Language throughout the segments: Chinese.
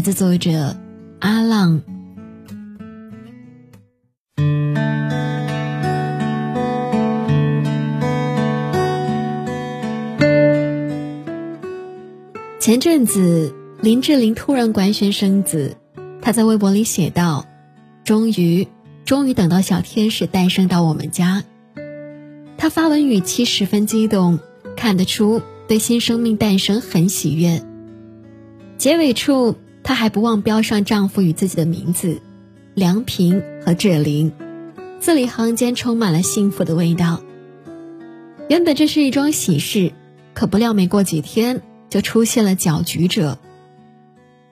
来自作者阿浪。前阵子，林志玲突然官宣生子，她在微博里写道：“终于，终于等到小天使诞生到我们家。”她发文语气十分激动，看得出对新生命诞生很喜悦。结尾处。她还不忘标上丈夫与自己的名字，梁平和志玲，字里行间充满了幸福的味道。原本这是一桩喜事，可不料没过几天就出现了搅局者。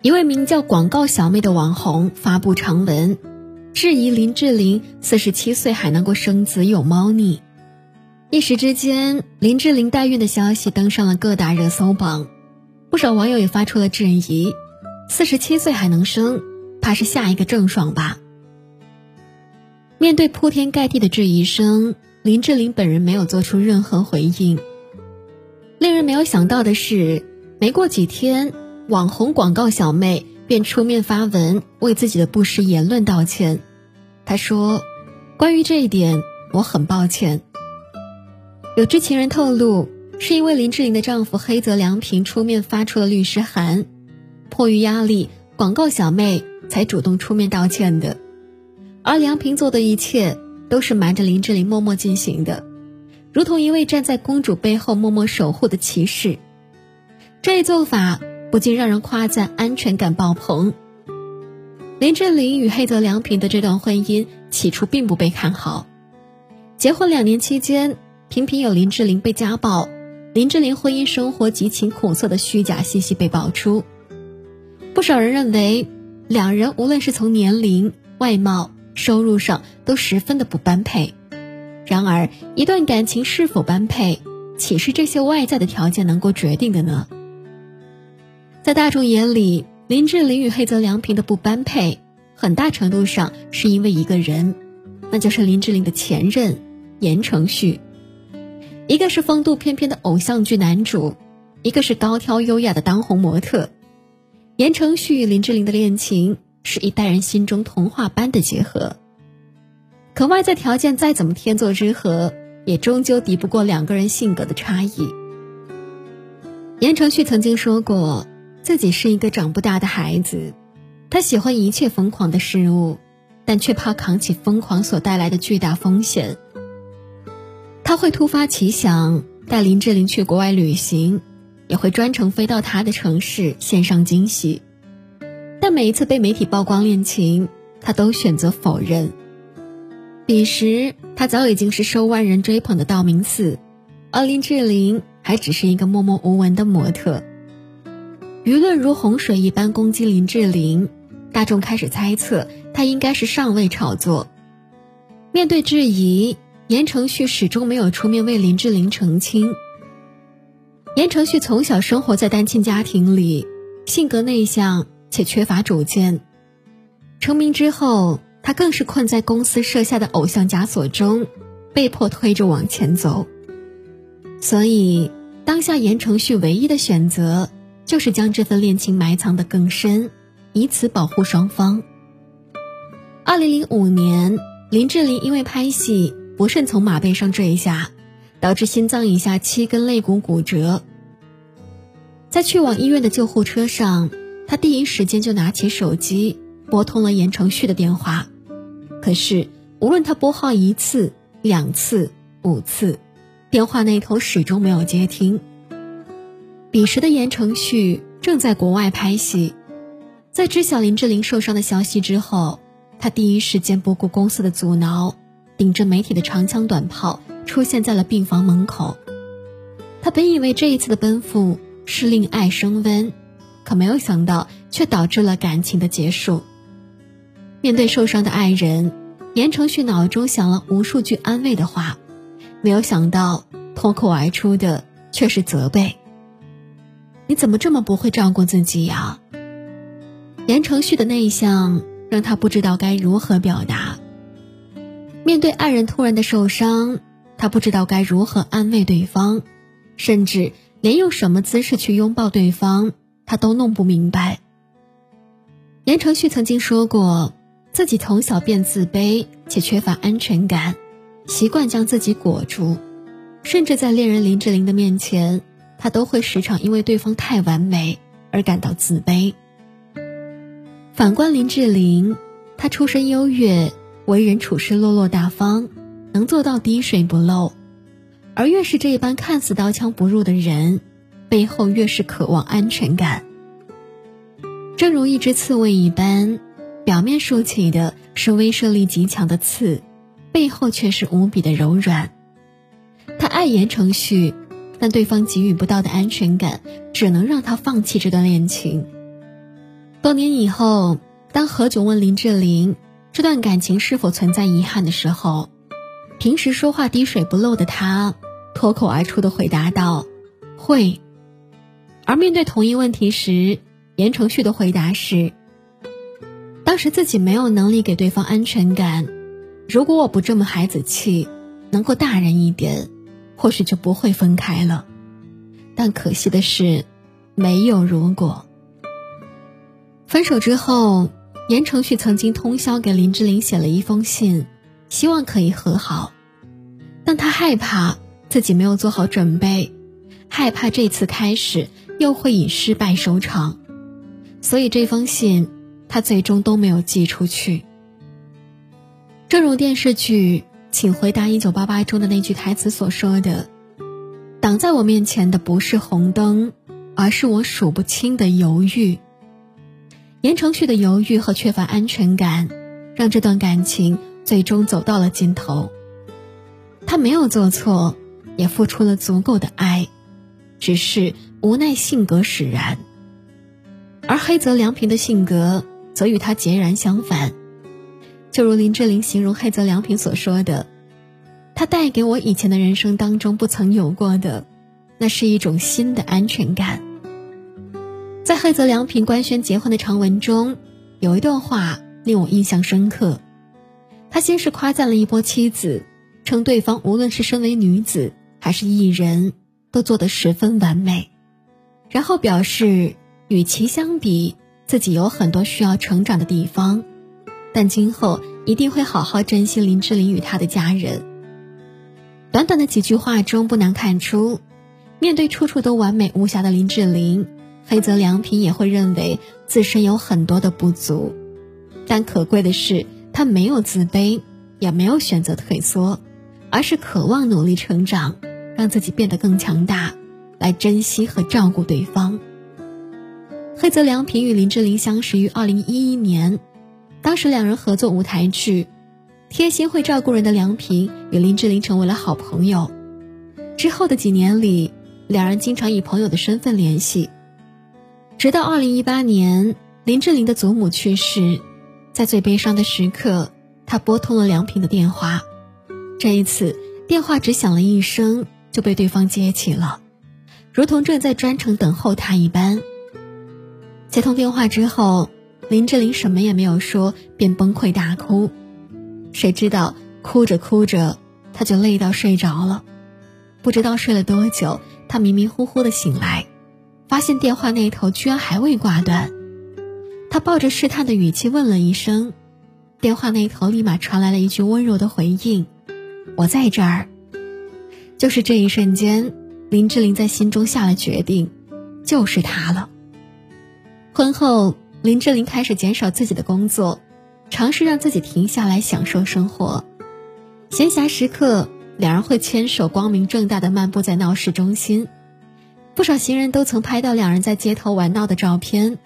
一位名叫“广告小妹”的网红发布长文，质疑林志玲四十七岁还能够生子有猫腻。一时之间，林志玲代孕的消息登上了各大热搜榜，不少网友也发出了质疑。四十七岁还能生，怕是下一个郑爽吧？面对铺天盖地的质疑声，林志玲本人没有做出任何回应。令人没有想到的是，没过几天，网红广告小妹便出面发文为自己的不实言论道歉。她说：“关于这一点，我很抱歉。”有知情人透露，是因为林志玲的丈夫黑泽良平出面发出了律师函。迫于压力，广告小妹才主动出面道歉的，而梁平做的一切都是瞒着林志玲默默进行的，如同一位站在公主背后默默守护的骑士。这一做法不禁让人夸赞安全感爆棚。林志玲与黑泽良平的这段婚姻起初并不被看好，结婚两年期间，频频有林志玲被家暴、林志玲婚姻生活极其苦涩的虚假信息被爆出。不少人认为，两人无论是从年龄、外貌、收入上都十分的不般配。然而，一段感情是否般配，岂是这些外在的条件能够决定的呢？在大众眼里，林志玲与黑泽良平的不般配，很大程度上是因为一个人，那就是林志玲的前任言承旭。一个是风度翩翩的偶像剧男主，一个是高挑优雅的当红模特。言承旭与林志玲的恋情是一代人心中童话般的结合，可外在条件再怎么天作之合，也终究敌不过两个人性格的差异。言承旭曾经说过，自己是一个长不大的孩子，他喜欢一切疯狂的事物，但却怕扛起疯狂所带来的巨大风险。他会突发奇想带林志玲去国外旅行。也会专程飞到他的城市献上惊喜，但每一次被媒体曝光恋情，他都选择否认。彼时他早已经是受万人追捧的道明寺，而林志玲还只是一个默默无闻的模特。舆论如洪水一般攻击林志玲，大众开始猜测她应该是上位炒作。面对质疑，言承旭始终没有出面为林志玲澄清。言承旭从小生活在单亲家庭里，性格内向且缺乏主见。成名之后，他更是困在公司设下的偶像枷锁中，被迫推着往前走。所以，当下言承旭唯一的选择就是将这份恋情埋藏得更深，以此保护双方。二零零五年，林志玲因为拍戏不慎从马背上坠下。导致心脏以下七根肋骨骨折。在去往医院的救护车上，他第一时间就拿起手机拨通了言承旭的电话。可是，无论他拨号一次、两次、五次，电话那头始终没有接听。彼时的言承旭正在国外拍戏，在知晓林志玲受伤的消息之后，他第一时间不顾公司的阻挠，顶着媒体的长枪短炮。出现在了病房门口，他本以为这一次的奔赴是令爱升温，可没有想到却导致了感情的结束。面对受伤的爱人，言承旭脑中想了无数句安慰的话，没有想到脱口而出的却是责备：“你怎么这么不会照顾自己呀？”言承旭的内向让他不知道该如何表达。面对爱人突然的受伤，他不知道该如何安慰对方，甚至连用什么姿势去拥抱对方，他都弄不明白。言承旭曾经说过，自己从小便自卑且缺乏安全感，习惯将自己裹住，甚至在恋人林志玲的面前，他都会时常因为对方太完美而感到自卑。反观林志玲，她出身优越，为人处事落落大方，能做到滴水不漏。而越是这一般看似刀枪不入的人，背后越是渴望安全感。正如一只刺猬一般，表面竖起的是威慑力极强的刺，背后却是无比的柔软。他爱言承旭，但对方给予不到的安全感，只能让他放弃这段恋情。多年以后，当何炅问林志玲这段感情是否存在遗憾的时候，平时说话滴水不漏的他，脱口而出的回答道：“会。”而面对同一问题时，言承旭的回答是：“当时自己没有能力给对方安全感，如果我不这么孩子气，能够大人一点，或许就不会分开了。但可惜的是，没有如果。”分手之后，言承旭曾经通宵给林志玲写了一封信，希望可以和好，但他害怕自己没有做好准备，害怕这次开始又会以失败收场，所以这封信他最终都没有寄出去。正如电视剧《请回答一九八八》中的那句台词所说的：“挡在我面前的不是红灯，而是我数不清的犹豫。”言承旭的犹豫和缺乏安全感，让这段感情最终走到了尽头。他没有做错，也付出了足够的爱，只是无奈性格使然。而黑泽良平的性格则与他截然相反。就如林志玲形容黑泽良平所说的：“他带给我以前的人生当中不曾有过的，那是一种新的安全感。”在黑泽良平官宣结婚的长文中，有一段话令我印象深刻。他先是夸赞了一波妻子，称对方无论是身为女子还是艺人，都做得十分完美。然后表示，与其相比，自己有很多需要成长的地方，但今后一定会好好珍惜林志玲与她的家人。短短的几句话中，不难看出，面对处处都完美无瑕的林志玲。黑泽良平也会认为自身有很多的不足，但可贵的是，他没有自卑，也没有选择退缩，而是渴望努力成长，让自己变得更强大，来珍惜和照顾对方。黑泽良平与林志玲相识于二零一一年，当时两人合作舞台剧，贴心会照顾人的良平与林志玲成为了好朋友。之后的几年里，两人经常以朋友的身份联系。直到二零一八年，林志玲的祖母去世，在最悲伤的时刻，她拨通了梁平的电话。这一次，电话只响了一声就被对方接起了，如同正在专程等候他一般。接通电话之后，林志玲什么也没有说，便崩溃大哭。谁知道哭着哭着，她就累到睡着了。不知道睡了多久，她迷迷糊糊的醒来。发现电话那头居然还未挂断，他抱着试探的语气问了一声，电话那头立马传来了一句温柔的回应：“我在这儿。”就是这一瞬间，林志玲在心中下了决定，就是他了。婚后，林志玲开始减少自己的工作，尝试让自己停下来享受生活。闲暇时刻，两人会牵手光明正大的漫步在闹市中心。不少行人都曾拍到两人在街头玩闹的照片。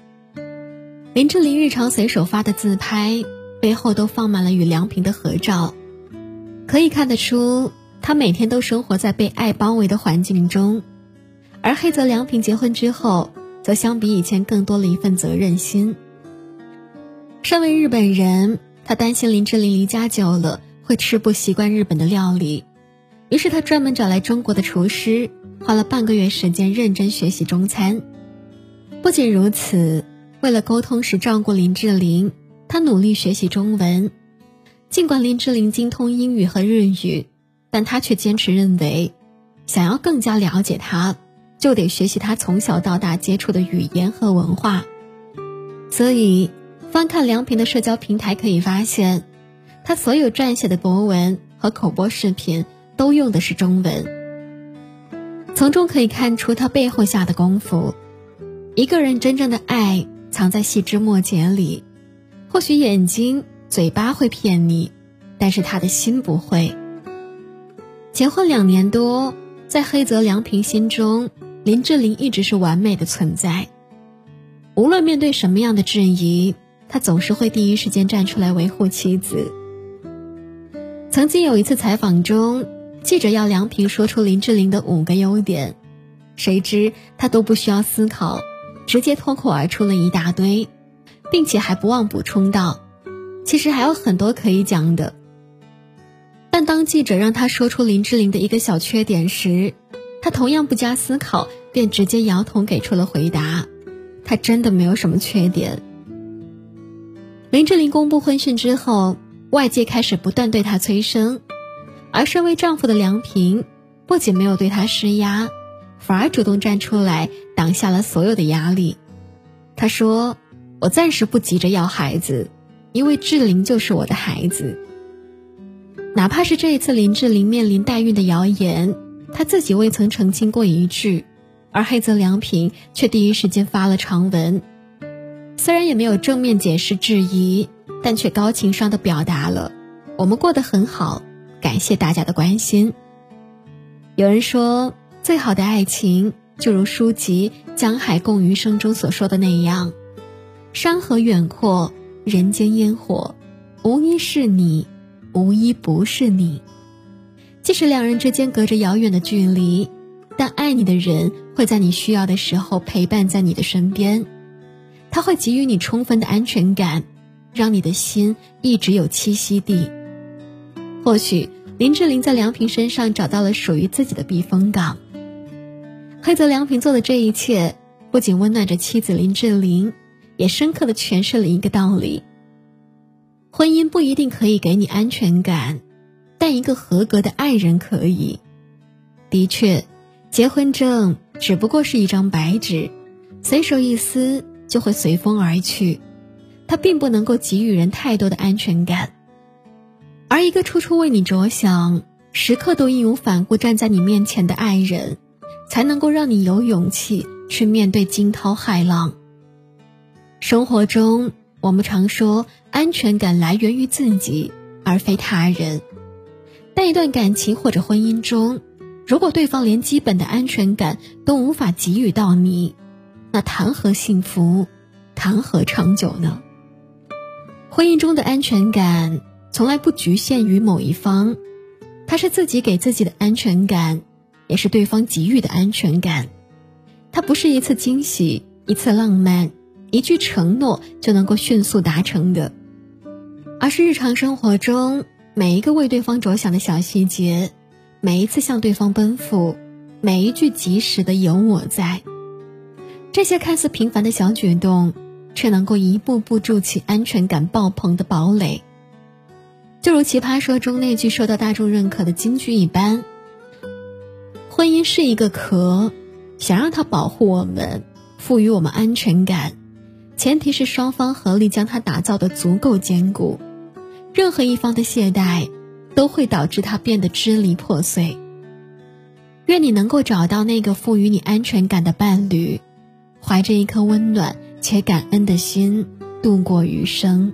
林志玲日常随手发的自拍，背后都放满了与梁平的合照，可以看得出，他每天都生活在被爱包围的环境中。而黑泽良平结婚之后，则相比以前更多了一份责任心。身为日本人，他担心林志玲离家久了会吃不习惯日本的料理，于是他专门找来中国的厨师，花了半个月时间认真学习中餐。不仅如此，为了沟通时照顾林志玲，他努力学习中文。尽管林志玲精通英语和日语，但他却坚持认为，想要更加了解他，就得学习他从小到大接触的语言和文化。所以，翻看梁平的社交平台可以发现，他所有撰写的博文和口播视频都用的是中文。从中可以看出他背后下的功夫。一个人真正的爱藏在细枝末节里，或许眼睛。嘴巴会骗你，但是他的心不会。结婚两年多，在黑泽良平心中，林志玲一直是完美的存在。无论面对什么样的质疑，他总是会第一时间站出来维护妻子。曾经有一次采访中，记者要梁平说出林志玲的五个优点，谁知他都不需要思考，直接脱口而出了一大堆，并且还不忘补充道。其实还有很多可以讲的，但当记者让他说出林志玲的一个小缺点时，他同样不加思考，便直接摇头给出了回答：他真的没有什么缺点。林志玲公布婚讯之后，外界开始不断对她催生，而身为丈夫的梁平不仅没有对她施压，反而主动站出来挡下了所有的压力。他说：“我暂时不急着要孩子。”因为志玲就是我的孩子，哪怕是这一次林志玲面临代孕的谣言，她自己未曾澄清过一句，而黑泽良平却第一时间发了长文，虽然也没有正面解释质疑，但却高情商的表达了我们过得很好，感谢大家的关心。有人说，最好的爱情就如书籍《江海共余生》中所说的那样，山河远阔。人间烟火，无一是你，无一不是你。即使两人之间隔着遥远的距离，但爱你的人会在你需要的时候陪伴在你的身边，他会给予你充分的安全感，让你的心一直有栖息地。或许林志玲在梁平身上找到了属于自己的避风港。黑泽良平做的这一切，不仅温暖着妻子林志玲。也深刻的诠释了一个道理：婚姻不一定可以给你安全感，但一个合格的爱人可以。的确，结婚证只不过是一张白纸，随手一撕就会随风而去，它并不能够给予人太多的安全感。而一个处处为你着想、时刻都义无反顾站在你面前的爱人，才能够让你有勇气去面对惊涛骇浪。生活中，我们常说安全感来源于自己，而非他人。但一段感情或者婚姻中，如果对方连基本的安全感都无法给予到你，那谈何幸福，谈何长久呢？婚姻中的安全感从来不局限于某一方，它是自己给自己的安全感，也是对方给予的安全感。它不是一次惊喜，一次浪漫。一句承诺就能够迅速达成的，而是日常生活中每一个为对方着想的小细节，每一次向对方奔赴，每一句及时的有我在。这些看似平凡的小举动，却能够一步步筑起安全感爆棚的堡垒。就如《奇葩说》中那句受到大众认可的金句一般：“婚姻是一个壳，想让它保护我们，赋予我们安全感。”前提是双方合力将它打造的足够坚固，任何一方的懈怠，都会导致他变得支离破碎。愿你能够找到那个赋予你安全感的伴侣，怀着一颗温暖且感恩的心度过余生。